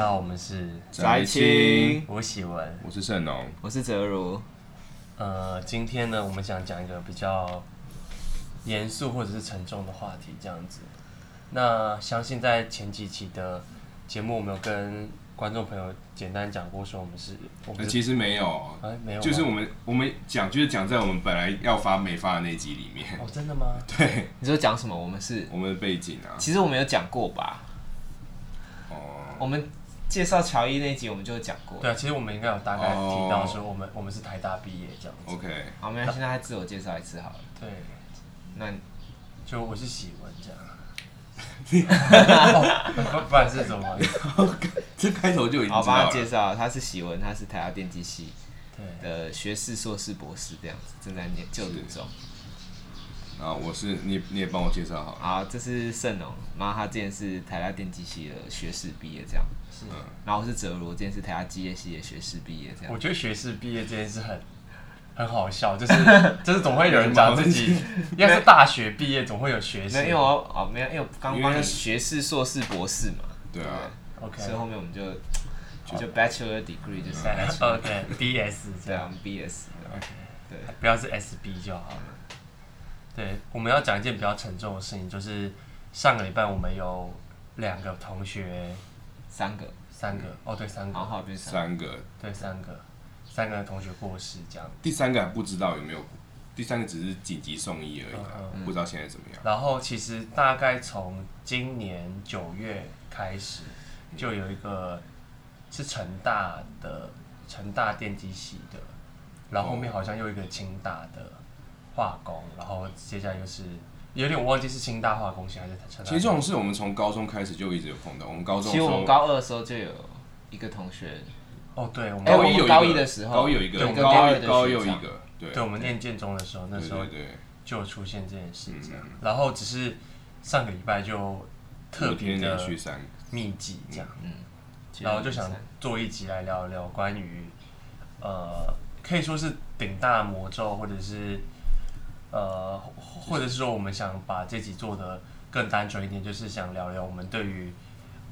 大家好，我们是宅青，我喜文，我是盛农，我是泽如。呃，今天呢，我们想讲一个比较严肃或者是沉重的话题，这样子。那相信在前几期的节目，我们有跟观众朋友简单讲过，说我们是，我们是其实没有，啊、没有，就是我们我们讲就是讲在我们本来要发没发的那集里面。哦，真的吗？对，你说讲什么？我们是我们的背景啊。其实我们有讲过吧？哦，我们。介绍乔伊那集我们就讲过，对啊，其实我们应该有大概提到说我们、oh. 我们是台大毕业这样子。OK，好，我们现在还自我介绍一次好了。对，那就我是喜文这样。不 不然是什么？这开头就已经好，帮他介绍，他是喜文，他是台大电机系的学士、硕士、博士这样子，正在念就读中。啊，我是你，你也帮我介绍好。啊，这是盛龙，然后他之前是台大电机系的学士毕业这样。是。然后我是哲罗，之前是台大机械系的学士毕业这样。我觉得学士毕业这件事很很好笑，就是 就是总会有人讲自己应该是大学毕业，总会有学士。因为我哦没有，因为刚刚是学士、硕士、博士嘛。对啊。OK。所以后面我们就就 Bachelor Degree 就是 OK，BS 这样，BS。OK。对，不要是 SB 就好了。对，我们要讲一件比较沉重的事情，就是上个礼拜我们有两个同学，三个，三个，哦，对，三个，三个，对，三个，三个同学过世，这样。第三个还不知道有没有，第三个只是紧急送医而已，嗯，不知道现在怎么样。然后其实大概从今年九月开始，就有一个是成大的成大电机系的，然后后面好像又一个清大的。化工，然后接下来又是有点我忘记是清大化工系还是成大。其实这种事我们从高中开始就一直有碰到。我们高中，其实我们高二的时候就有一个同学。哦，对，我们高一有高一的时候，高一有一个，对高二高二有一个，对，对，我们念建中的时候，那时候就有出现这件事这样。然后只是上个礼拜就特别的密集这样，嗯，然后就想做一集来聊一聊关于呃，可以说是顶大魔咒，或者是。呃，或者是说，我们想把这集做的更单纯一点，就是想聊聊我们对于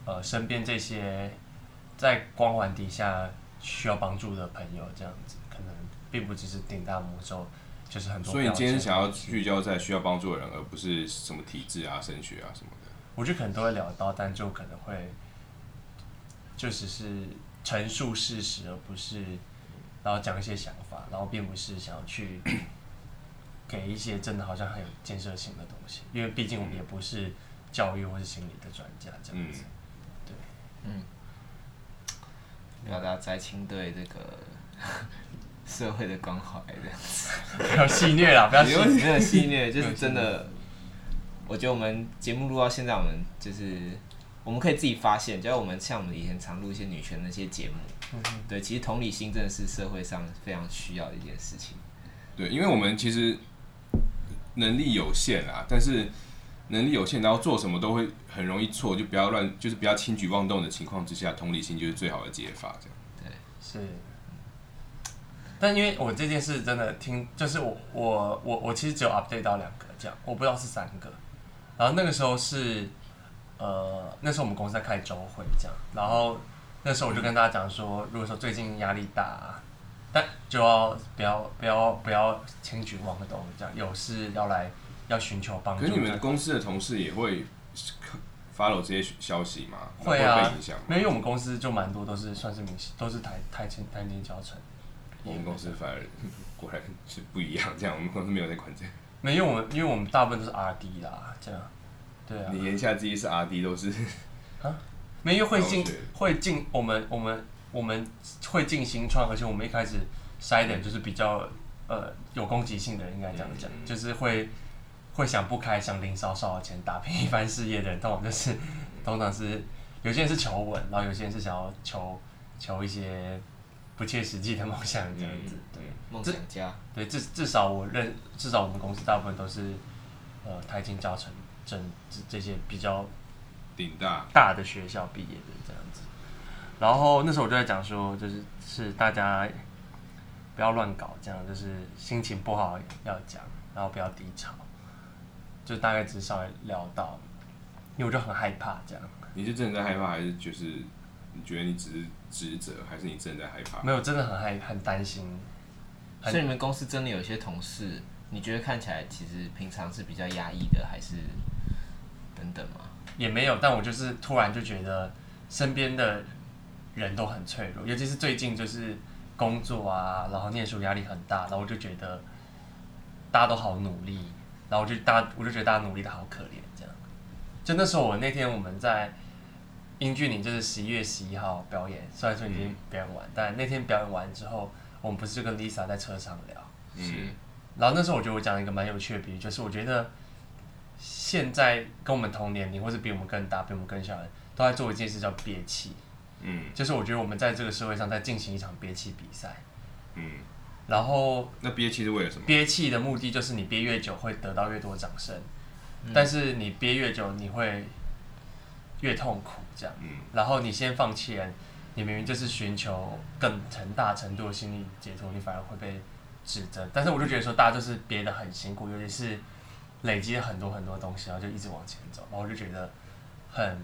呃身边这些在光环底下需要帮助的朋友，这样子可能并不只是顶大魔咒，就是很多。所以你今天想要聚焦在需要帮助的人，而不是什么体制啊、升学啊什么的。我觉得可能都会聊到，但就可能会就只是陈述事实，而不是然后讲一些想法，然后并不是想要去。给一些真的好像很有建设性的东西，因为毕竟我们也不是教育或是心理的专家，这样子。对，嗯，表达宅青对这个 社会的关怀，这样子。不要戏虐啦，不要戏谑，没有戏虐，就是真的。我觉得我们节目录到现在，我们就是我们可以自己发现，就像我们像我们以前常录一些女权那些节目，嗯，对，其实同理心真的是社会上非常需要的一件事情。对，因为我们其实。能力有限啊，但是能力有限，然后做什么都会很容易错，就不要乱，就是不要轻举妄动的情况之下，同理心就是最好的解法。这样对，是。但因为我这件事真的听，就是我我我我其实只有 update 到两个这样，我不知道是三个。然后那个时候是呃，那时候我们公司在开周会这样，然后那时候我就跟大家讲说，如果说最近压力大啊。但就要不要不要不要轻举妄动，这样有事要来要寻求帮助。可是你们公司的同事也会 follow 这些消息吗？会啊，会被影响。没有，因为我们公司就蛮多都是算是明星，都是台台前台前交成。我们公司反而果然是不一样，这样我们公司没有在管这个。没有，因为我们因为我们大部分都是 RD 啦，这样。对啊。你言下之意是 RD 都是？啊？没有会进会进我们我们。我们会进新创，而且我们一开始筛点就是比较呃有攻击性的人，应该这样讲，嗯、就是会会想不开，想领少少的钱打拼一番事业的人，通常就是通常是有些人是求稳，然后有些人是想要求求一些不切实际的梦想这样子，对，梦想家，对，至至少我认，至少我们公司大部分都是呃台清交成这这些比较顶大。大的学校毕业的这样子。然后那时候我就在讲说，就是是大家不要乱搞，这样就是心情不好要讲，然后不要低潮，就大概只是稍微聊到，因为我就很害怕这样。你是真的在害怕，还是就是你觉得你只是职责，还是你真的在害怕？没有，真的很害很担心。所以你们公司真的有些同事，你觉得看起来其实平常是比较压抑的，还是等等吗？也没有，但我就是突然就觉得身边的人都很脆弱，尤其是最近就是工作啊，然后念书压力很大，然后我就觉得大家都好努力，然后我就大我就觉得大家努力的好可怜，这样。就那时候我那天我们在英俊岭，就是十一月十一号表演，虽然说已经表演完，嗯、但那天表演完之后。我们不是就跟 Lisa 在车上聊，嗯，然后那时候我觉得我讲了一个蛮有趣的比喻，就是我觉得现在跟我们同年龄或者比我们更大、比我们更小的人都在做一件事叫憋气，嗯，就是我觉得我们在这个社会上在进行一场憋气比赛，嗯，然后那憋气是为了什么？憋气的目的就是你憋越久会得到越多掌声，嗯，但是你憋越久你会越痛苦，这样，嗯，然后你先放弃人。你明明就是寻求更很大程度的心理解脱，你反而会被指责。但是我就觉得说，大家就是憋得很辛苦，尤其是累积了很多很多东西，然后就一直往前走。然后我就觉得很，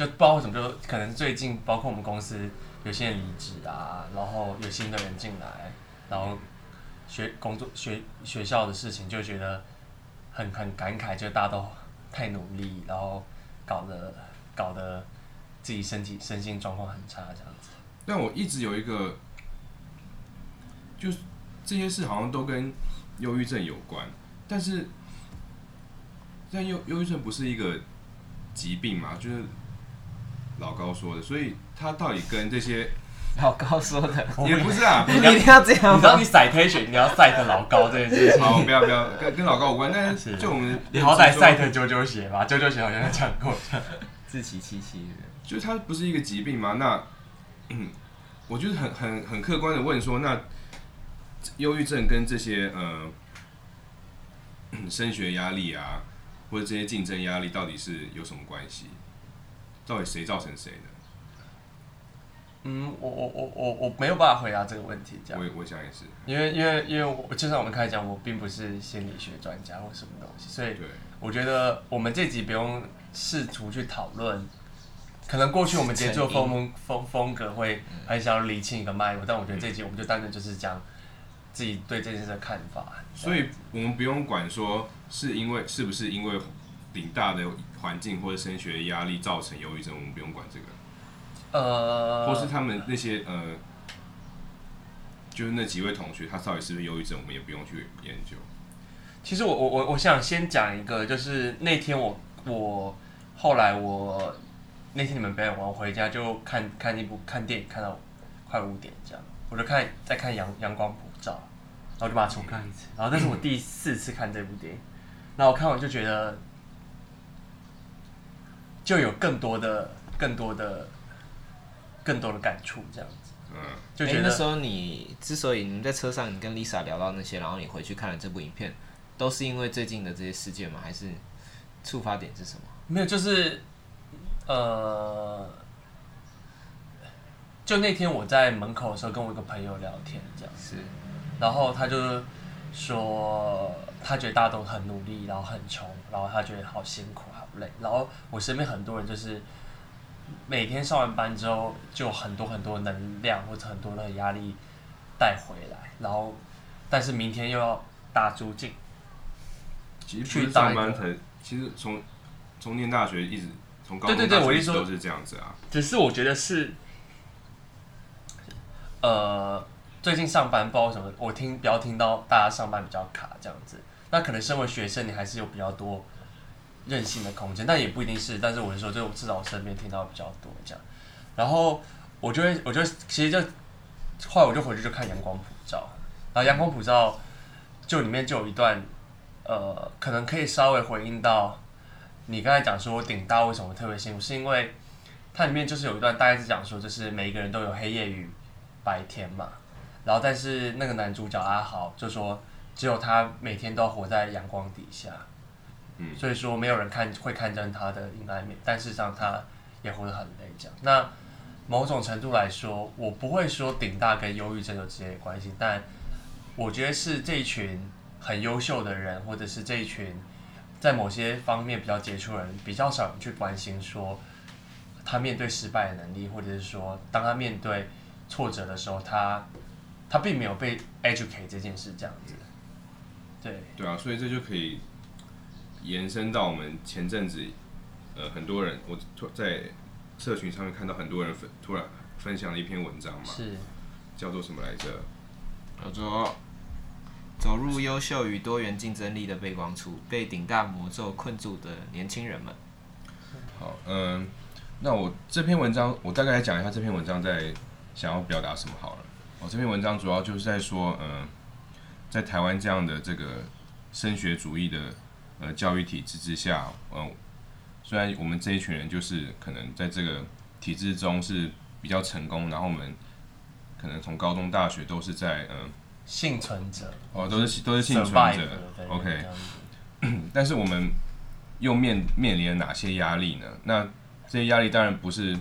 就不知道为什么，就可能最近包括我们公司有些人离职啊，然后有新的人进来，然后学工作学学校的事情，就觉得很很感慨，就大家都太努力，然后搞得搞得。自己身体身心状况很差，这样子。但我一直有一个，就是这些事好像都跟忧郁症有关，但是，但忧忧郁症不是一个疾病嘛？就是老高说的，所以他到底跟这些老高说的也不是啊？你一定要这样？你知道你 citation 你要 cite 老高这件事情？好，不要不要跟跟老高无关，但是 就我们你好歹 cite 啾啾鞋吧，九九鞋好像讲过，自欺欺欺的。就是它不是一个疾病吗？那，嗯，我就是很很很客观的问说，那忧郁症跟这些呃 升学压力啊，或者这些竞争压力到底是有什么关系？到底谁造成谁的？嗯，我我我我我没有办法回答这个问题，这样。我我想也是，因为因为因为我就像我们开始讲，我并不是心理学专家或什么东西，所以我觉得我们这集不用试图去讨论。可能过去我们节奏风风风风格会很想要理清一个脉络，但我觉得这集我们就单纯就是讲自己对这件事的看法。所以我们不用管说是因为是不是因为顶大的环境或者升学压力造成忧郁症，我们不用管这个。呃，或是他们那些呃，就是那几位同学他到底是不是忧郁症，我们也不用去研究。其实我我我我想先讲一个，就是那天我我后来我。那天你们表演完，我回家就看看一部看电影，看到快五点这样，我就看在看阳阳光普照，然后就把它重看一次，然后那是我第四次看这部电影，然后我看完就觉得，就有更多的、更多的、更多的感触这样子。嗯，就觉得、欸、那时候你之所以你在车上，你跟 Lisa 聊到那些，然后你回去看了这部影片，都是因为最近的这些事件吗？还是触发点是什么？没有，就是。呃，就那天我在门口的时候，跟我一个朋友聊天，这样是，然后他就说他觉得大家都很努力，然后很穷，然后他觉得好辛苦，好累。然后我身边很多人就是每天上完班之后，就很多很多能量或者很多的压力带回来，然后但是明天又要大出镜，其实去上班才，其实从从念大学一直。对对对，我一说都是这样子啊。只是我觉得是，呃，最近上班不知道什么，我听比较听到大家上班比较卡这样子。那可能身为学生，你还是有比较多任性的空间，但也不一定是。但是我是说，就至少我身边听到比较多这样。然后我就会，我就其实就后来我就回去就看《阳光普照》，然后《阳光普照》就里面就有一段，呃，可能可以稍微回应到。你刚才讲说我顶大为什么特别幸福，是因为它里面就是有一段大概是讲说，就是每一个人都有黑夜与白天嘛。然后但是那个男主角阿豪就说，只有他每天都活在阳光底下，嗯，所以说没有人看会看见他的阴暗面，但事实上他也活得很累。这样，那某种程度来说，我不会说顶大跟忧郁症有直接关系，但我觉得是这一群很优秀的人，或者是这一群。在某些方面比较杰出的人，比较少人去关心说，他面对失败的能力，或者是说当他面对挫折的时候，他他并没有被 educate 这件事这样子。对对啊，所以这就可以延伸到我们前阵子，呃，很多人我在社群上面看到很多人分突然分享了一篇文章嘛，是叫做什么来着？叫做走入优秀与多元竞争力的背光处，被顶大魔咒困住的年轻人们。好，嗯，那我这篇文章我大概来讲一下这篇文章在想要表达什么好了。我这篇文章主要就是在说，嗯。在台湾这样的这个升学主义的呃教育体制之下，嗯、呃，虽然我们这一群人就是可能在这个体制中是比较成功，然后我们可能从高中、大学都是在嗯、呃、幸存者哦，都是都是幸存者，OK，但是我们又面面临了哪些压力呢？那这些压力当然不是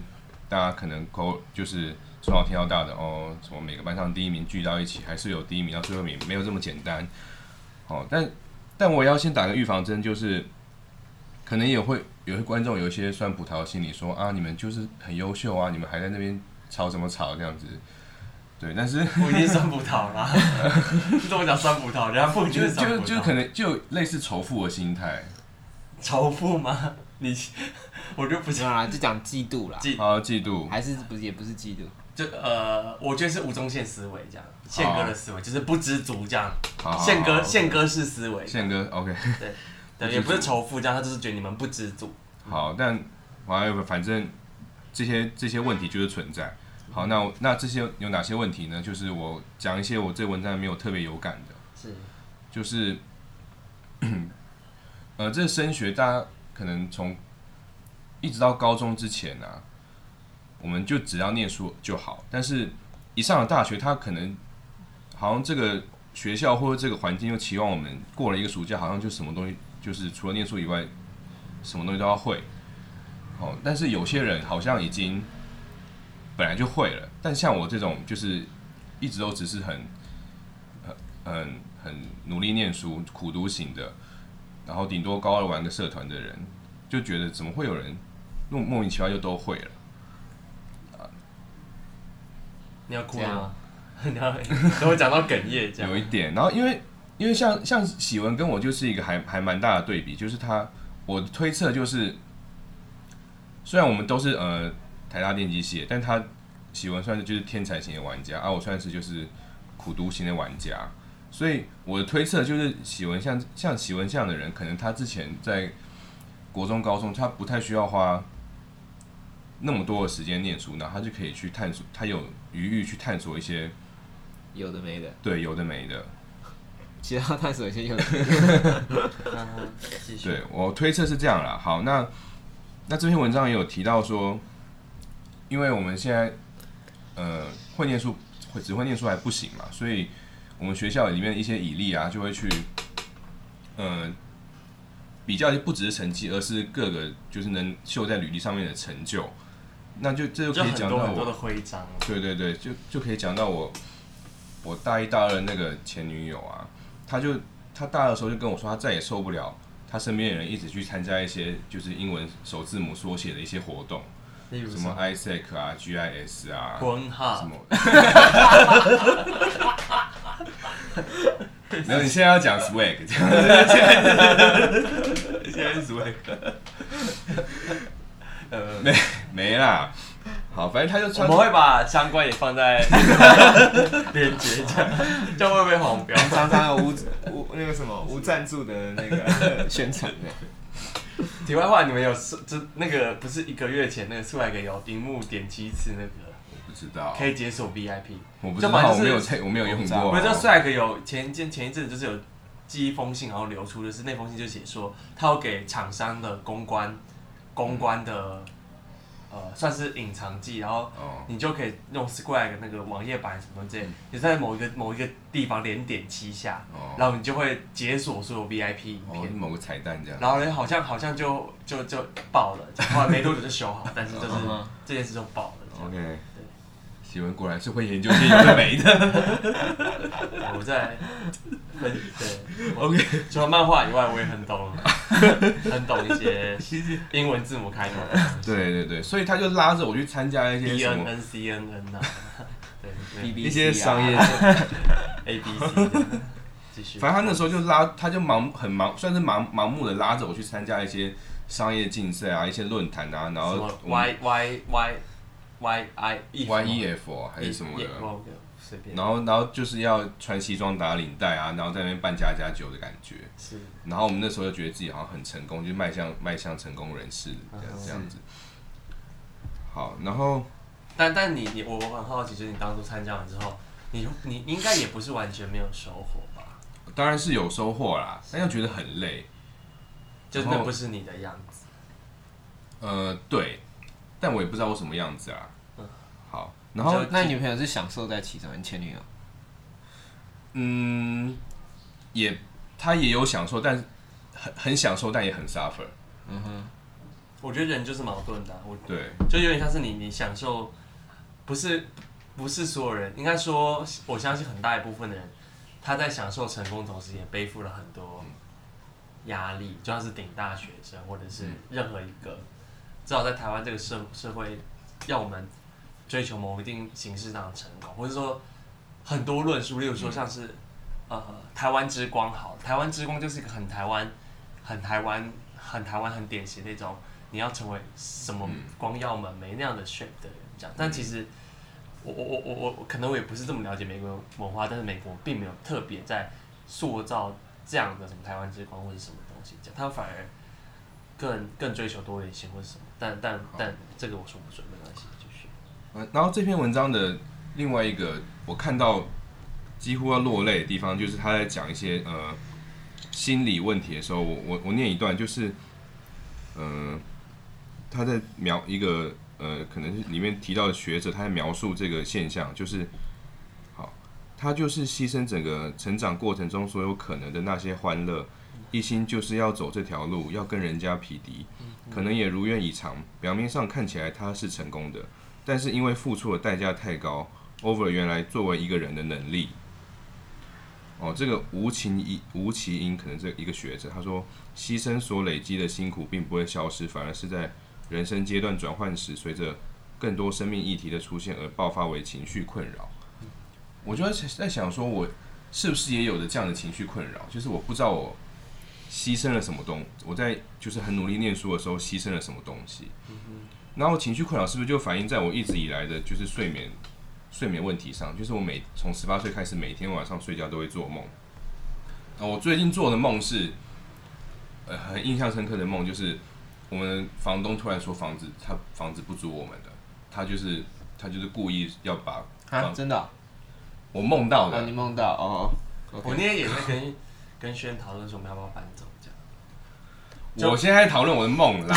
大家可能口就是。从小听到大的哦，从每个班上第一名聚到一起，还是有第一名到最后一名，没有这么简单。哦，但但我要先打个预防针，就是可能也会有些观众有一些酸葡萄心理，说啊，你们就是很优秀啊，你们还在那边吵什么吵这样子？对，但是 我已经酸葡萄啦，你怎么讲酸葡萄？人家不一定是酸葡萄。就就可能就类似仇富的心态。仇富吗？你我觉得不是啊，就讲嫉妒啦。啊，嫉妒还是不是也不是嫉妒。就呃，我觉得是吴宗宪思维这样，宪哥的思维就是不知足这样，宪哥宪哥式思维，宪哥 OK，对，对，也不是仇富这样，他就是觉得你们不知足。好，但还有个反正这些这些问题就是存在。好，那那这些有哪些问题呢？就是我讲一些我这文章没有特别有感的，是，就是呃，这个升学大家可能从一直到高中之前啊。我们就只要念书就好，但是一上了大学，他可能好像这个学校或者这个环境又期望我们过了一个暑假，好像就什么东西就是除了念书以外，什么东西都要会。哦，但是有些人好像已经本来就会了，但像我这种就是一直都只是很很很很努力念书、苦读型的，然后顶多高二玩个社团的人，就觉得怎么会有人莫莫名其妙就都会了？你要哭吗？你要 等会讲到哽咽这样。有一点，然后因为因为像像喜文跟我就是一个还还蛮大的对比，就是他我推测就是，虽然我们都是呃台大电机系，但他喜文算是就是天才型的玩家，而、啊、我算是就是苦读型的玩家，所以我的推测就是喜文像像喜文这样的人，可能他之前在国中、高中，他不太需要花。那么多的时间念书，那他就可以去探索，他有余裕去探索一些有的没的。对，有的没的。其他探索一些有的没的。对，我推测是这样啦。好，那那这篇文章也有提到说，因为我们现在呃会念书，会只会念书还不行嘛，所以我们学校里面一些以力啊，就会去呃。比较就不只是成绩，而是各个就是能秀在履历上面的成就，那就这就可以讲到我很多的徽章。对对对，就就可以讲到我，我大一大二的那个前女友啊，她就她大二的时候就跟我说，她再也受不了她身边的人一直去参加一些就是英文首字母缩写的一些活动，例如什么 ISEC 啊、GIS 啊，什么。没有，你现在要讲 swag，现在是 swag，呃，没 没啦，好，反正他就穿。我们会把相关也放在 链接，这样这样会不会黄标？常常有无无那个什么无赞助的那个 宣传的。题外话，你们有这那个不是一个月前那个 swag 有荧幕点击次那个？我不知道可以解锁 VIP，我不知道，我没有我没有用过。不是，就 Swag 有前前前一阵就是有寄一封信，然后流出的是那封信就写说，他要给厂商的公关公关的、嗯、呃算是隐藏技，然后你就可以用 Square 那个网页版什么这，你在某一个某一个地方连点七下，哦、然后你就会解锁所有 VIP 影片，哦、某个彩蛋这样。然后呢，好像好像就就就爆了，后来没多久就修好，但是就是这件事就爆了。OK。喜文果然是会研究些有的没的。我在对，OK。除了漫画以外，我也很懂，很懂一些英文字母开头的。对对对，所以他就拉着我去参加一些 B N N C N N 啊，对，一些商业 A B C。继续。反正他那时候就拉，他就盲很盲，算是盲盲目的拉着我去参加一些商业竞赛啊，一些论坛啊，然后 Y Y Y Y I Y E F 还是什么的。然后，然后就是要穿西装打领带啊，然后在那边办家家酒的感觉。是。然后我们那时候就觉得自己好像很成功，就迈向迈向成功人士这样这样子。好，然后，但但你你我我很好奇，就是你当初参加完之后，你你应该也不是完全没有收获吧？当然是有收获啦，但又觉得很累，就那不是你的样子。呃，对，但我也不知道我什么样子啊。嗯好。然后，那女朋友是享受在其中，你前女友？嗯，也，她也有享受，但很很享受，但也很 suffer。嗯哼，我觉得人就是矛盾的，我对，就有点像是你，你享受，不是不是所有人，应该说，我相信很大一部分的人，他在享受成功同时，也背负了很多压力，就像是顶大学生，或者是任何一个，至少在台湾这个社社会，要我们。追求某一定形式上的成功，或者说很多论述，例如说像是、嗯、呃台湾之光好，台湾之光就是一个很台湾、很台湾、很台湾很典型那种，你要成为什么光耀门楣那样的 shape 的人这样。但其实我我我我我可能我也不是这么了解美国文化，但是美国并没有特别在塑造这样的什么台湾之光或者什么东西这样，他反而更更追求多元性或者什么。但但但这个我说不准，没关系。然后这篇文章的另外一个我看到几乎要落泪的地方，就是他在讲一些呃心理问题的时候，我我我念一段，就是呃他在描一个呃可能是里面提到的学者，他在描述这个现象，就是好，他就是牺牲整个成长过程中所有可能的那些欢乐，一心就是要走这条路，要跟人家匹敌，可能也如愿以偿，表面上看起来他是成功的。但是因为付出的代价太高，over 原来作为一个人的能力。哦，这个吴琴一吴其英可能这一个学者，他说，牺牲所累积的辛苦并不会消失，反而是在人生阶段转换时，随着更多生命议题的出现而爆发为情绪困扰。我就在想说，我是不是也有着这样的情绪困扰？就是我不知道我牺牲了什么东，我在就是很努力念书的时候牺牲了什么东西。然后情绪困扰是不是就反映在我一直以来的就是睡眠睡眠问题上？就是我每从十八岁开始，每天晚上睡觉都会做梦。啊，我最近做的梦是，呃，很印象深刻的梦，就是我们房东突然说房子他房子不租我们的，他就是他就是故意要把啊，真的、啊，我梦到的，啊、你梦到哦，okay. 我那天也在跟跟轩讨论说我们要不要搬走。这样我现在讨论我的梦啦，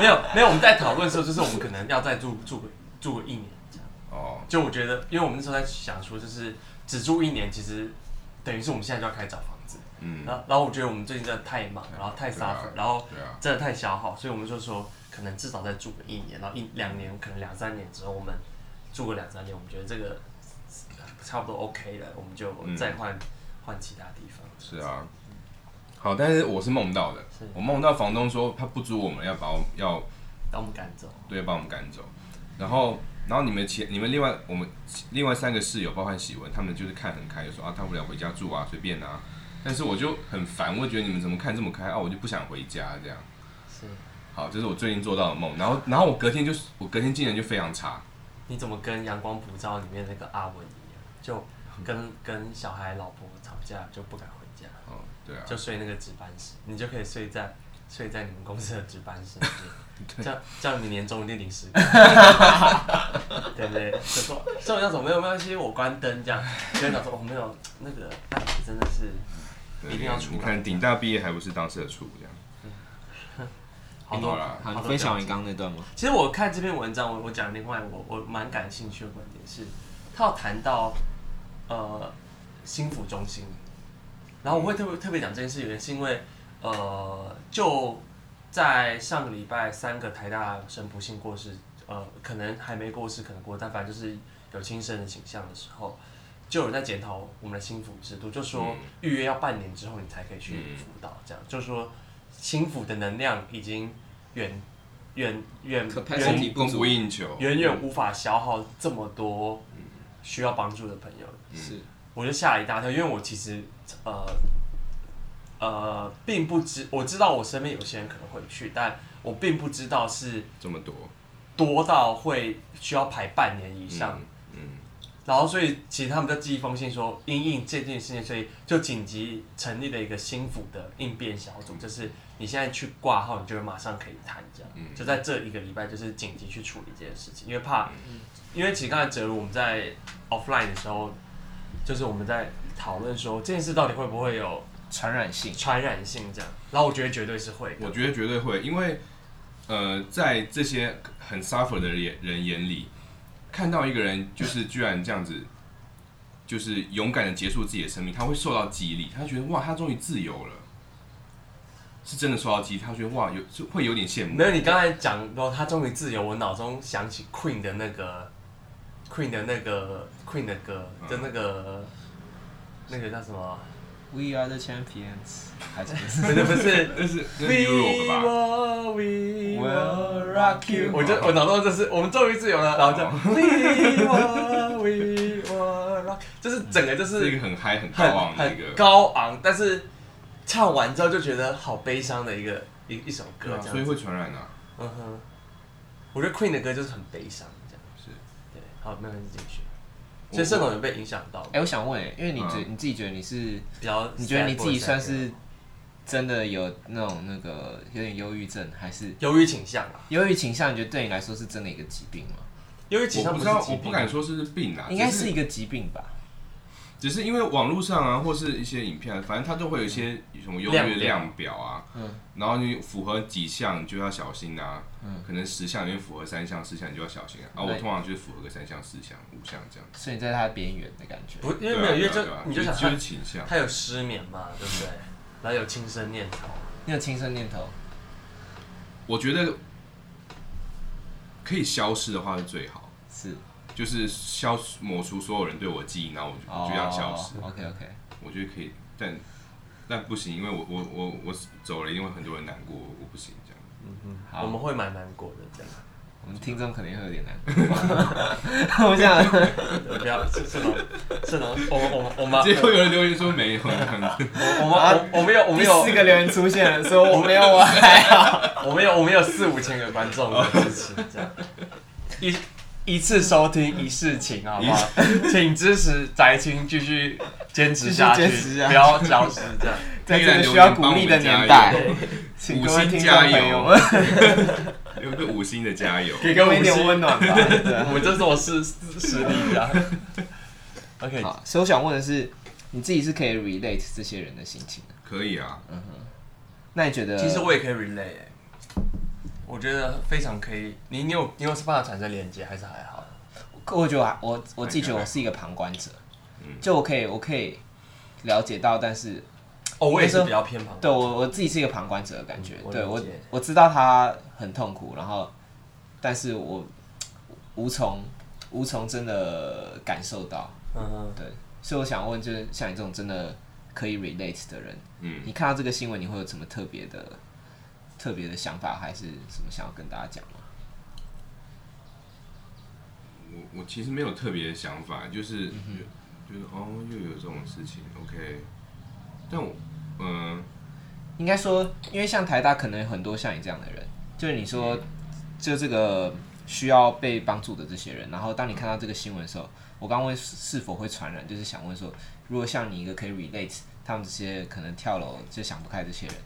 没有没有，我们在讨论的时候，就是我们可能要再住住个住个一年这样。哦。就我觉得，因为我们那时候在想说，就是只住一年，其实等于是我们现在就要开始找房子。嗯。然后然后我觉得我们最近真的太忙，然后太 suffer，、啊、然后真的太消耗，所以我们就说可能至少再住个一年，然后一两年，可能两三年之后，我们住个两三年，我们觉得这个差不多 OK 了，我们就再换换、嗯、其他地方。是啊。好，但是我是梦到的，我梦到房东说他不租我们，要把我要把我们赶走，对，把我们赶走。然后，然后你们前你们另外我们另外三个室友，包括喜文，他们就是看很开，就说啊，大不了回家住啊，随便啊。但是我就很烦，我觉得你们怎么看这么开啊？我就不想回家这样。是。好，这是我最近做到的梦。然后，然后我隔天就是我隔天精神就非常差。你怎么跟《阳光普照》里面那个阿文一样，就跟跟小孩老婆吵架就不敢回家。哦。对啊，就睡那个值班室，你就可以睡在睡在你们公司的值班室里面，叫叫你年终一定领十个，对不对？就说这种要走没有没关系，我关灯这样。所以他说哦没有那个真的是一定要出。你看顶大毕业还不是当社畜这样。好多了，好，你分享完刚刚那段吗？其实我看这篇文章，我我讲另外我我蛮感兴趣的观点是，他要谈到呃心腹中心。然后我会特别特别讲这件事，原因是因为，呃，就在上个礼拜，三个台大生不幸过世，呃，可能还没过世，可能过，但反正就是有轻生的倾向的时候，就有人在检讨我们的心辅制度，就说预约要半年之后你才可以去辅导，这样、嗯、就是说心辅的能量已经远远远远供不应求，远远无法消耗这么多需要帮助的朋友。是、嗯，我就吓了一大跳，因为我其实呃呃并不知我知道我身边有些人可能会去，但我并不知道是这么多多到会需要排半年以上。嗯然后，所以其实他们就寄一封信说，因应这件事情，所以就紧急成立了一个新府的应变小组，就是你现在去挂号，你就会马上可以谈，这样，就在这一个礼拜，就是紧急去处理这件事情，因为怕，因为其实刚才哲如我们在 offline 的时候，就是我们在讨论说这件事到底会不会有传染性，传染性这样，然后我觉得绝对是会，我觉得绝对会，因为呃，在这些很 suffer 的人人眼里。看到一个人就是居然这样子，就是勇敢的结束自己的生命，他会受到激励，他觉得哇，他终于自由了，是真的受到激励，他觉得哇，有就会有点羡慕。没有，你刚才讲到他终于自由，我脑中想起 Queen 的那个 Queen 的那个 Queen 的歌跟那个、嗯、那个叫什么？We are the champions，还是不是？不是那是 We will we will rock you。我就我脑中就是我们终于自由了，然后就 We will we will rock，就是整个就是是一个很嗨很高昂的一个。高昂，但是唱完之后就觉得好悲伤的一个一一首歌，所以会传染啊。嗯哼，我觉得 Queen 的歌就是很悲伤，这样。是。对。好，慢慢继续。其实社恐有被影响到。哎、欸，我想问，因为你觉你自己觉得你是比较，你觉得你自己算是真的有那种那个有点忧郁症，还是忧郁倾向啊？忧郁倾向，你觉得对你来说是真的一个疾病吗？忧郁倾向不是，我不敢说是病啊，应该是一个疾病吧。只是因为网络上啊，或是一些影片，反正它都会有一些什么优越量表啊，嗯，然后你符合几项就要小心啊，嗯，可能十项里面符合三项四项你就要小心啊，啊，我通常就是符合个三项四项五项这样，所以你在它边缘的感觉，不，因为没有，因为就你就想就是倾向，他有失眠嘛，对不对？然后有轻生念头，你有轻生念头，我觉得可以消失的话是最好，是。就是消抹除所有人对我的记忆，然后我就这样消失。OK OK，我觉得可以，但但不行，因为我我我我走了，因为很多人难过，我不行这样。嗯哼，好，我们会蛮难过的这样。我们听众肯定会有点难过。我想，不要，是是吗？是吗？我我我们 结果有人留言说没有，我们我我们有我们有四个留言出现了，说我没有我还好，我们有我们有四五千个观众支持这样。一。一次收听一世情，好不好？请支持宅青继续坚持下去，不要消失。这样，在这个需要鼓励的年代，五星加油！有 个五星的加油，给我一点温暖吧。我们这是我实实力的。OK，好，所以我想问的是，你自己是可以 relate 这些人的心情的？可以啊，嗯哼。那你觉得？其实我也可以 relate。我觉得非常可以，你你有你有办法产生连接，还是还好？我觉得我我自己觉得我是一个旁观者，就我可以我可以了解到，但是哦，我也是比较偏旁，对我我自己是一个旁观者的感觉，对我我知道他很痛苦，然后但是我无从无从真的感受到，嗯嗯，对，所以我想问，就是像你这种真的可以 relate 的人，嗯，你看到这个新闻，你会有什么特别的？特别的想法还是什么想要跟大家讲吗？我我其实没有特别的想法，就是、就是哦，又有这种事情，OK。但我嗯，应该说，因为像台大可能有很多像你这样的人，就是你说，嗯、就这个需要被帮助的这些人，然后当你看到这个新闻的时候，我刚问是否会传染，就是想问说，如果像你一个可以 relate 他们这些可能跳楼就想不开这些人。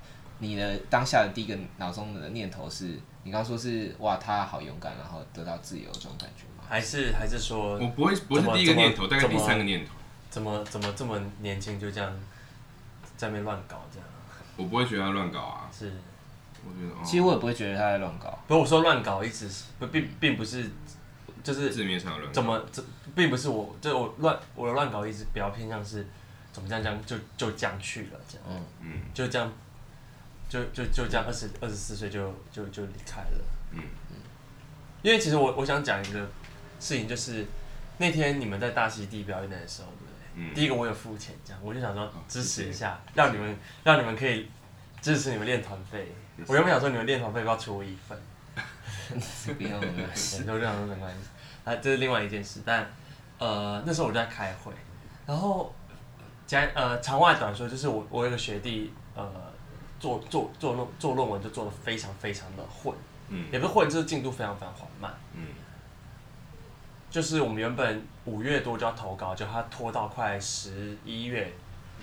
你的当下的第一个脑中的念头是，你刚刚说是哇，他好勇敢，然后得到自由这种感觉吗？还是还是说，我不会不是第一个念头，大概第三个念头。怎么怎么这么年轻就这样在那边乱搞这样？我不会觉得他乱搞啊。是，我觉得，其实我也不会觉得他在乱搞。不是我说乱搞，一直是不并并不是就是字面上乱。怎么这并不是我，就我乱我的乱搞一直比较偏向是怎么这样这样就就这样去了这样，嗯嗯，就这样。就就就这样，二十二十四岁就就就离开了。嗯嗯，因为其实我我想讲一个事情，就是那天你们在大溪地表演的时候，对不对？嗯、第一个我有付钱，这样我就想说支持一下，哦、让你们让你们可以支持你们练团费。我原本想说你们练团费要不要出我一份？不用，没关系，都这样都没关系。啊，这是另外一件事，但呃那时候我就在开会，然后讲呃长话短说，就是我我有个学弟呃做做做论做论文就做的非常非常的混，嗯，也不是混，就是进度非常非常缓慢，嗯，就是我们原本五月多就要投稿，就他拖到快十一月，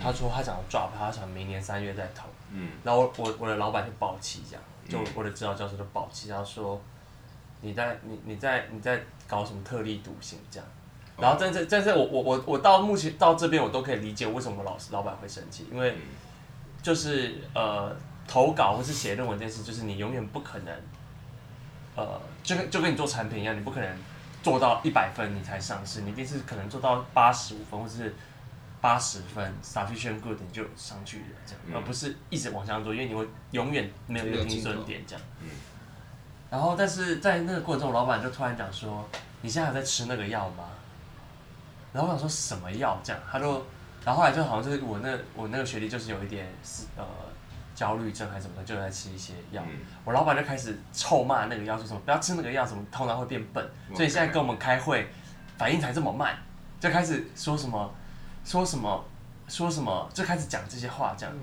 他说他想要 drop，他想明年三月再投，嗯，然后我我我的老板就爆气这样。就我的指导教授就爆气，他说你在你你在你在搞什么特立独行这样，然后但是但是我我我我到目前到这边我都可以理解为什么老师老板会生气，因为就是呃投稿或是写论文这件事，就是你永远不可能呃就跟就跟你做产品一样，你不可能做到一百分你才上市，你一定是可能做到八十五分或是。八十分，sufficient good 你就上去了，这样，嗯、而不是一直往上做，因为你会永远没有一个停损点，这样。嗯、然后，但是在那个过程中，老板就突然讲说：“你现在还在吃那个药吗？”然后我想说什么药？这样，他就，然后后来就好像就是我那我那个学弟就是有一点是呃焦虑症还是什么的，就在吃一些药。嗯、我老板就开始臭骂那个药，说什么不要吃那个药，什么头脑会变笨，所以现在跟我们开会反应才这么慢，就开始说什么。说什么？说什么？就开始讲这些话，这样。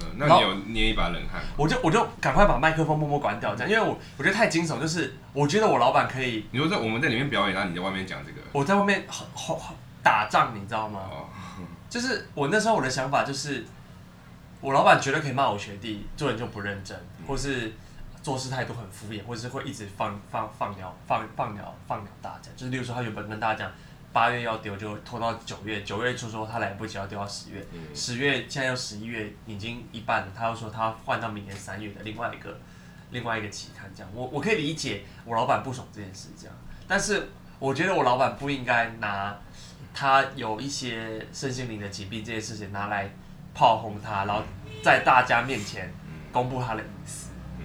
嗯，那你有捏一把冷汗？我就我就赶快把麦克风默默关掉，这样，因为我我觉得太惊悚，就是我觉得我老板可以。你说在我们在里面表演，然后你在外面讲这个？我在外面打仗，你知道吗？哦。就是我那时候我的想法就是，我老板绝对可以骂我学弟做人就不认真，或是做事态度很敷衍，或是会一直放放放鸟放放鸟放鸟大家，就是例如说他原本跟大家讲。八月要丢就拖到九月，九月初说他来不及要丢到十月，十、嗯、月现在又十一月已经一半了，他又说他换到明年三月的另外一个另外一个期刊这样，我我可以理解我老板不爽这件事这样，但是我觉得我老板不应该拿他有一些身心灵的疾病这些事情拿来炮轰他，然后在大家面前公布他的隐私，嗯，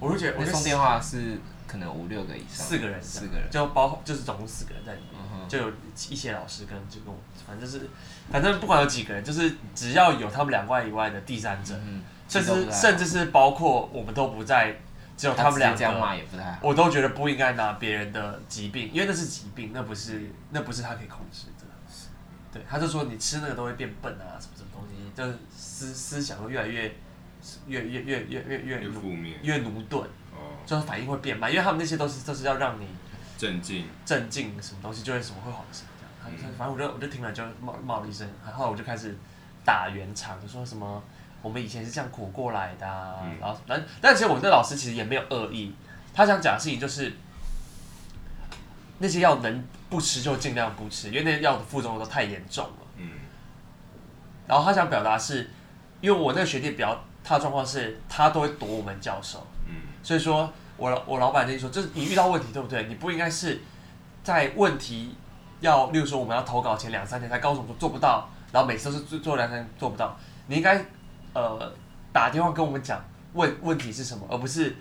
我就觉得我通电话是可能五六个以上，四个人，四个人。就包就是总共四个人在里面。就有一些老师跟就跟我，反正就是，反正不管有几个人，就是只要有他们两个以外的第三者，嗯、甚至甚至是包括我们都不在，只有他们两个，我都觉得不应该拿别人的疾病，因为那是疾病，那不是那不是他可以控制。的。对，他就说你吃那个都会变笨啊，什么什么东西，就是思思想会越来越越越越越越越越负面，越駑钝，哦，就是反应会变慢，因为他们那些都是都是要让你。镇静，镇静，什么东西就会什么会好什么这样，他反正我就我就听了就冒冒了一声，然后我就开始打圆场，就说什么我们以前是这样苦过来的，啊，嗯、然后但但其实我们的老师其实也没有恶意，他想讲的事情就是那些要能不吃就尽量不吃，因为那些药的副作用都太严重了。嗯，然后他想表达是，因为我那个学弟比较他的状况是，他都会躲我们教授，嗯，所以说。我老我老板跟你说，就是你遇到问题对不对？你不应该是在问题要，例如说我们要投稿前两三天才告诉我们做不到，然后每次都是做做两三天做不到。你应该呃打电话跟我们讲问问题是什么，而不是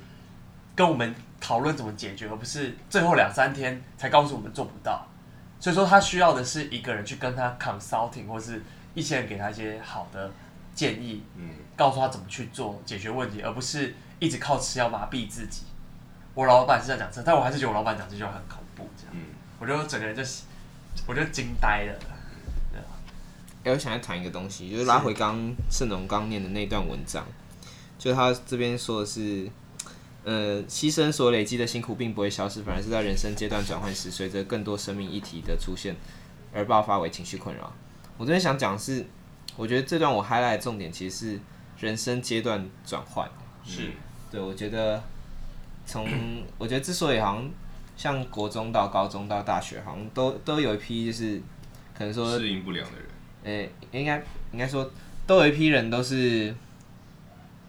跟我们讨论怎么解决，而不是最后两三天才告诉我们做不到。所以说他需要的是一个人去跟他 consulting，或是一些人给他一些好的建议，嗯，告诉他怎么去做解决问题，而不是一直靠吃药麻痹自己。我老板是在讲这，但我还是觉得我老板讲这句话很恐怖，这样，嗯、我就整个人就，我就惊呆了。对啊，哎，我想要谈一个东西，就是拉回刚盛龙刚念的那段文章，就他这边说的是，呃，牺牲所累积的辛苦并不会消失，反而是在人生阶段转换时，随着更多生命议题的出现而爆发为情绪困扰。我这边想讲的是，我觉得这段我 highlight 的重点其实是人生阶段转换，是、嗯、对，我觉得。从我觉得之所以好像像国中到高中到大学，好像都都有一批就是可能说适应不良的人，诶、欸，应该应该说都有一批人都是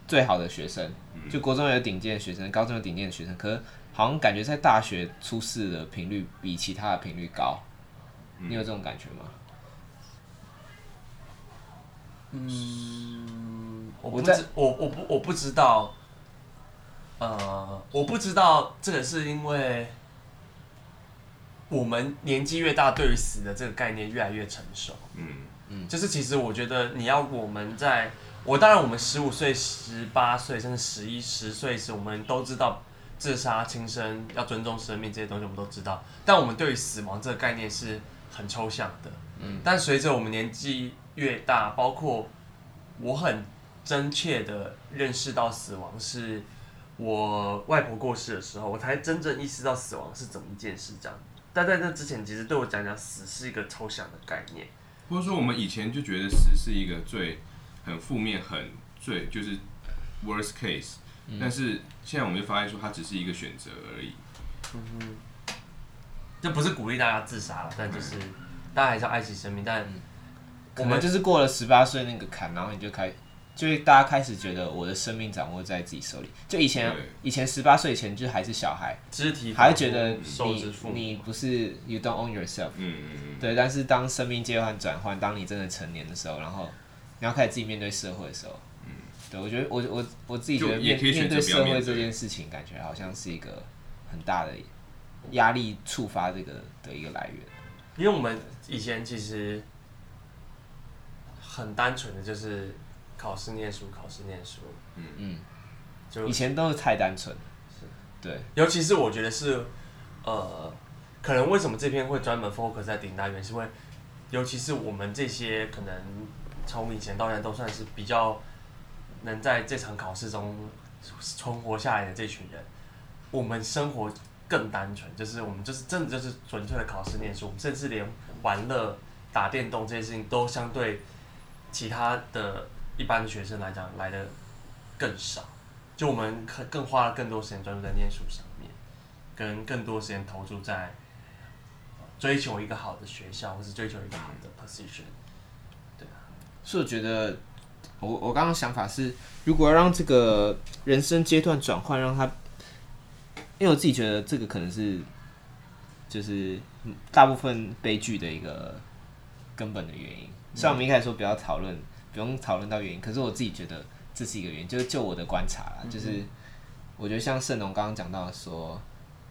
最好的学生，就国中有顶尖的学生，高中有顶尖的学生，可是好像感觉在大学出事的频率比其他的频率高，你有这种感觉吗？嗯，我不知我我不我不知道。呃，我不知道这个是因为，我们年纪越大，对于死的这个概念越来越成熟。嗯嗯，就是其实我觉得你要我们在，我当然我们十五岁、十八岁，甚至十一、十岁时，我们都知道自杀、轻生要尊重生命这些东西，我们都知道。但我们对于死亡这个概念是很抽象的。嗯，但随着我们年纪越大，包括我很真切的认识到死亡是。我外婆过世的时候，我才真正意识到死亡是怎么一件事。这样，但在这之前，其实对我讲讲，死是一个抽象的概念。或者说，我们以前就觉得死是一个最很负面、很最就是 worst case，嗯。但是现在我们就发现说，它只是一个选择而已。嗯哼，这不是鼓励大家自杀了，但就是大家还是要爱惜生命。但我们就是过了十八岁那个坎，然后你就开。就是大家开始觉得我的生命掌握在自己手里。就以前，以前十八岁以前就还是小孩，肢体还会觉得你你不是 you don't own yourself。嗯嗯嗯。对，但是当生命阶段转换，当你真的成年的时候，然后你要开始自己面对社会的时候，嗯，对我觉得我我我自己觉得面面对社会这件事情，感觉好像是一个很大的压力触发这个的一个来源。因为我们以前其实很单纯的就是。考试念书，考试念书。嗯嗯，就以前都是太单纯。是，对。尤其是我觉得是，呃，可能为什么这篇会专门 focus 在顶大元，是因为，尤其是我们这些可能从以前到现在都算是比较能在这场考试中存活下来的这群人，我们生活更单纯，就是我们就是真的就是纯粹的考试念书，甚至连玩乐、打电动这些事情都相对其他的。一般学生来讲，来的更少，就我们可更花了更多时间专注在念书上面，跟更多时间投注在追求一个好的学校，或是追求一个好的 position。所以我觉得，我我刚刚想法是，如果要让这个人生阶段转换，让他，因为我自己觉得这个可能是，就是大部分悲剧的一个根本的原因。虽然我们一开始说不要讨论。不用讨论到原因，可是我自己觉得这是一个原因，就是就我的观察啦，嗯、就是我觉得像盛龙刚刚讲到说，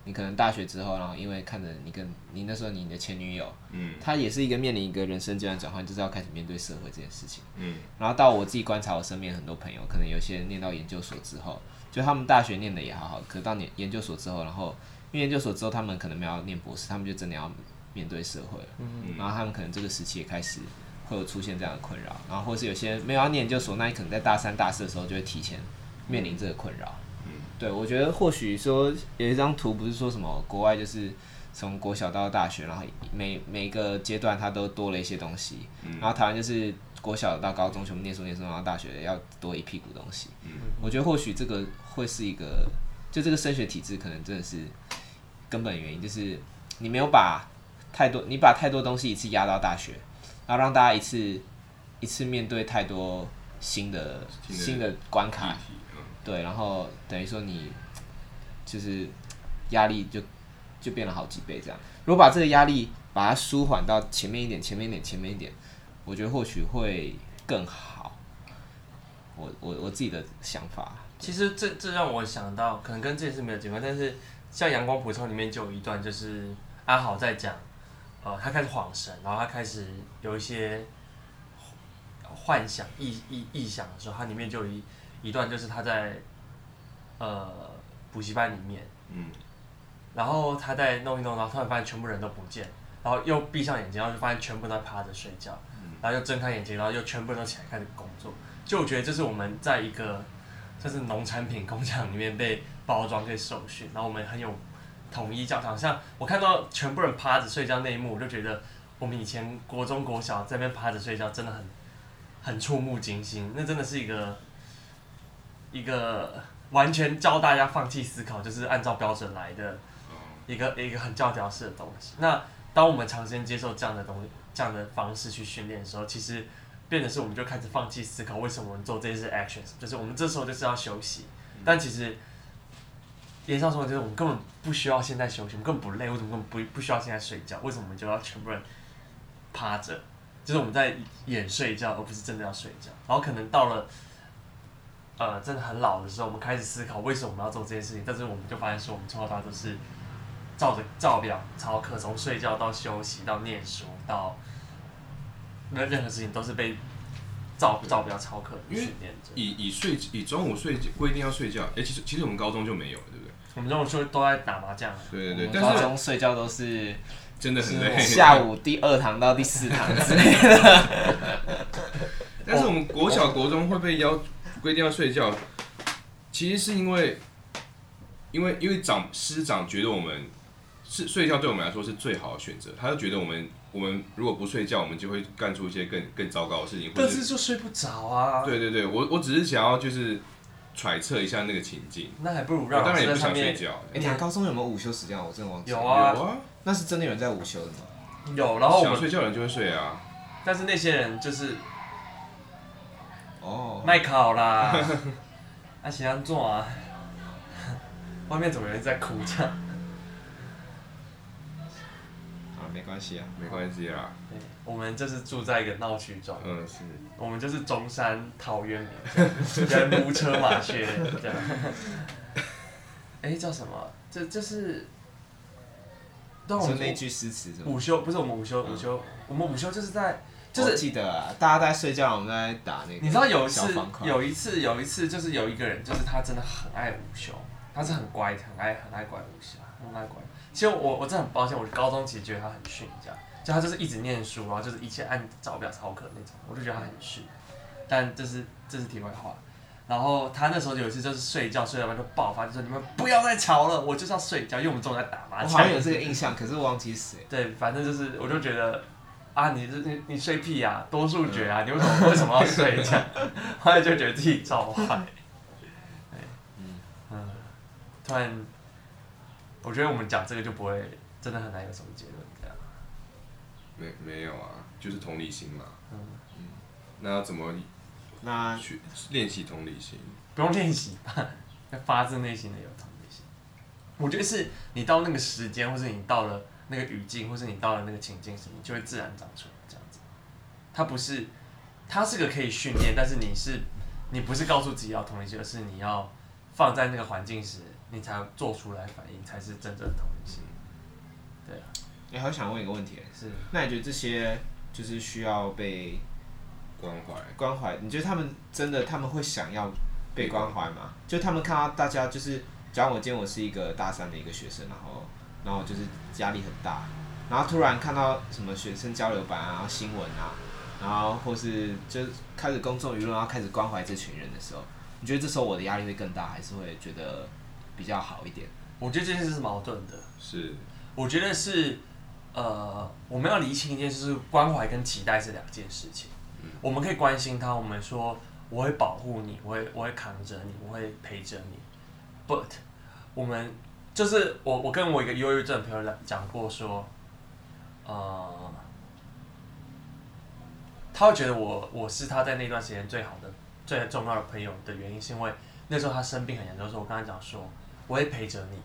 你可能大学之后，然后因为看着你跟你那时候你的前女友，嗯，她也是一个面临一个人生阶段转换，就是要开始面对社会这件事情，嗯，然后到我自己观察我身边很多朋友，可能有些人念到研究所之后，就他们大学念的也好好，可是到研研究所之后，然后因为研究所之后他们可能没有念博士，他们就真的要面对社会了，嗯，然后他们可能这个时期也开始。会有出现这样的困扰，然后或是有些没有要念研究所，那你可能在大三、大四的时候就会提前面临这个困扰。嗯，对，我觉得或许说有一张图，不是说什么国外就是从国小到大学，然后每每个阶段它都多了一些东西，嗯，然后台湾就是国小到高中全部念书念书，然后大学要多一屁股东西。嗯，我觉得或许这个会是一个，就这个升学体制可能真的是根本原因，就是你没有把太多，你把太多东西一次压到大学。然后让大家一次一次面对太多新的新的关卡，对，然后等于说你就是压力就就变了好几倍这样。如果把这个压力把它舒缓到前面一点，前面一点，前面一点，我觉得或许会更好。我我我自己的想法。其实这这让我想到，可能跟这件事没有结关，但是像《阳光普照》里面就有一段，就是阿豪在讲。呃，他开始恍神，然后他开始有一些幻想、臆臆臆想的时候，他里面就有一一段，就是他在呃补习班里面，嗯，然后他在弄一弄，然后突然发现全部人都不见，然后又闭上眼睛，然后就发现全部都在趴着睡觉，然后又睁开眼睛，然后又全部人都起来开始工作。就我觉得这是我们在一个就是农产品工厂里面被包装、被受训，然后我们很有。统一教堂，像我看到全部人趴着睡觉那一幕，我就觉得我们以前国中国小在那边趴着睡觉，真的很很触目惊心。那真的是一个一个完全教大家放弃思考，就是按照标准来的一个一个很教条式的东西。那当我们长时间接受这样的东西、这样的方式去训练的时候，其实变的是我们就开始放弃思考，为什么我们做这些 actions，就是我们这时候就是要休息。但其实。年少时候就是我们根本不需要现在休息，我们根本不累，为什么根本不不需要现在睡觉？为什么我们就要全部人趴着？就是我们在演睡觉，而不是真的要睡觉。然后可能到了呃真的很老的时候，我们开始思考为什么我们要做这件事情，但是我们就发现说，我们从小到大都是照着照表操课，从睡觉到休息到念书到那任何事情都是被照照表操课训练着。以以睡以中午睡规定要睡觉，哎、欸，其实其实我们高中就没有，对不对？我们中午睡都在打麻将。对对对，高中睡觉都是真的很累，下午第二堂到第四堂之类的。但是我们国小国中会被要规定要睡觉，其实是因为因为因为长师长觉得我们是睡觉对我们来说是最好的选择，他就觉得我们我们如果不睡觉，我们就会干出一些更更糟糕的事情。但是就睡不着啊！对对对，我我只是想要就是揣测一下那个情境。那还不如让我当然也不想睡觉。哎，你们高中有没有午休时间？我真的忘记。有啊有啊，那是真的有人在午休的吗？有，然后想睡觉的人就会睡啊。但是那些人就是。哦，麦考啦，那 是安怎啊？外面怎么有人在哭这样？啊，没关系啊，没关系啊。对，我们就是住在一个闹区中。嗯，是。我们就是中山陶渊明，人无车马喧这样。哎、欸，叫什么？这这是。对，我们那句诗词。午休不是我们午休，午休，我们午休就是在。就是记得啊，大家在睡觉，我们在打那个。你知道有一次，有一次，有一次，就是有一个人，就是他真的很爱午休，他是很乖，很爱很爱管午休，很爱管。其实我我真的很抱歉，我高中其实觉得他很逊，这样，就他就是一直念书，然后就是一切按照表操课那种，我就觉得他很逊。但这是这是题外话。然后他那时候有一次就是睡觉睡到一半就爆发，就说你们不要再吵了，我就是要睡觉，因为我们中午在打麻将。我好像有这个印象，可是我忘记谁。对，反正就是我就觉得。啊，你这你你睡屁呀，多数觉啊，你为什么为什么要睡这样？后来就觉得自己超坏。嗯嗯，突然，我觉得我们讲这个就不会真的很难有什么结论这样。没没有啊，就是同理心嘛。嗯嗯，那要怎么？那去练习同理心？不用练习吧，要发自内心的有同理心。我觉得是你到那个时间，或是你到了。那个语境，或是你到了那个情境时，你就会自然长出来这样子。它不是，它是个可以训练，但是你是，你不是告诉自己要同理心，而是你要放在那个环境时，你才做出来反应，才是真正的同理心。对啊。你还想问一个问题，是，那你觉得这些就是需要被关怀？关怀？你觉得他们真的他们会想要被关怀吗？就他们看到大家就是，假如我今天我是一个大三的一个学生，然后。然后就是压力很大，然后突然看到什么学生交流版啊、新闻啊，然后或是就开始公众舆论然后开始关怀这群人的时候，你觉得这时候我的压力会更大，还是会觉得比较好一点？我觉得这件事是矛盾的。是，我觉得是，呃，我们要厘清一件事，关怀跟期待是两件事情。嗯。我们可以关心他，我们说我会保护你，我会我会扛着你，我会陪着你，but 我们。就是我，我跟我一个忧郁症的朋友讲过说，呃，他会觉得我我是他在那段时间最好的、最重要的朋友的原因，是因为那时候他生病很严重的时候，我跟他讲说我会陪着你。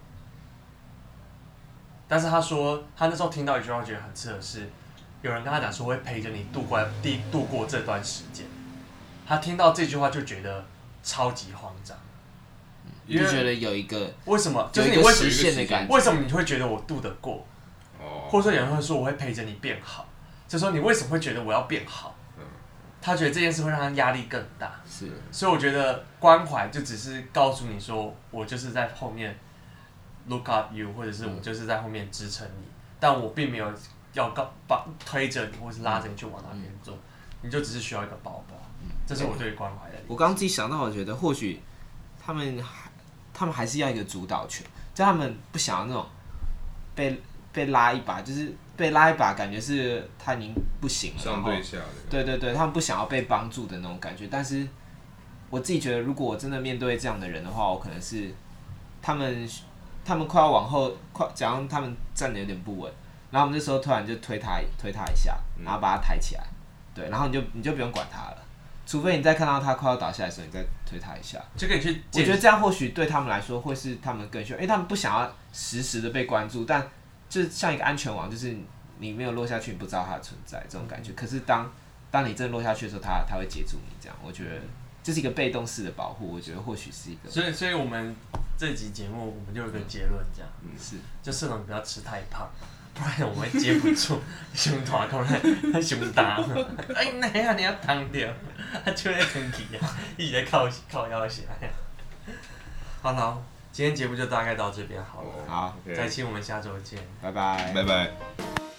但是他说他那时候听到一句话，觉得很刺耳，是有人跟他讲说我会陪着你度过第度过这段时间。他听到这句话就觉得超级慌。就觉得有一个为什么？就是你会实现的感觉？为什么你会觉得我度得过？哦或者说有人会说我会陪着你变好，就说你为什么会觉得我要变好？嗯他觉得这件事会让他压力更大。是，所以我觉得关怀就只是告诉你说，我就是在后面 look up you，或者是我就是在后面支撑你，但我并没有要告把推着你，或是拉着你去往那边走，你就只是需要一个抱抱。这是我对关怀的。我刚刚自己想到，我觉得或许他们还。他们还是要一个主导权，就他们不想要那种被被拉一把，就是被拉一把，感觉是他已经不行了。上对下的。对对对，他们不想要被帮助的那种感觉。但是我自己觉得，如果我真的面对这样的人的话，我可能是他们他们快要往后，快假如他们站的有点不稳，然后我们这时候突然就推他推他一下，然后把他抬起来，对，然后你就你就不用管他了。除非你在看到它快要倒下来的时候，你再推它一下，就可以去。我觉得这样或许对他们来说会是他们更需要，因为他们不想要时时的被关注，但就像一个安全网，就是你没有落下去，你不知道它的存在这种感觉。可是当当你真的落下去的时候，他他会接住你，这样我觉得这是一个被动式的保护，我觉得或许是一个。所以，所以我们这集节目，我们就有个结论，这样，嗯，是，就社长不要吃太胖，不然我们会接不住，胸大可能他胸大，哎，那呀，你要挡掉，他就在身体啊，一直在靠靠腰起来。好了，今天节目就大概到这边好了，好，再见，我们下周见，拜拜，拜拜。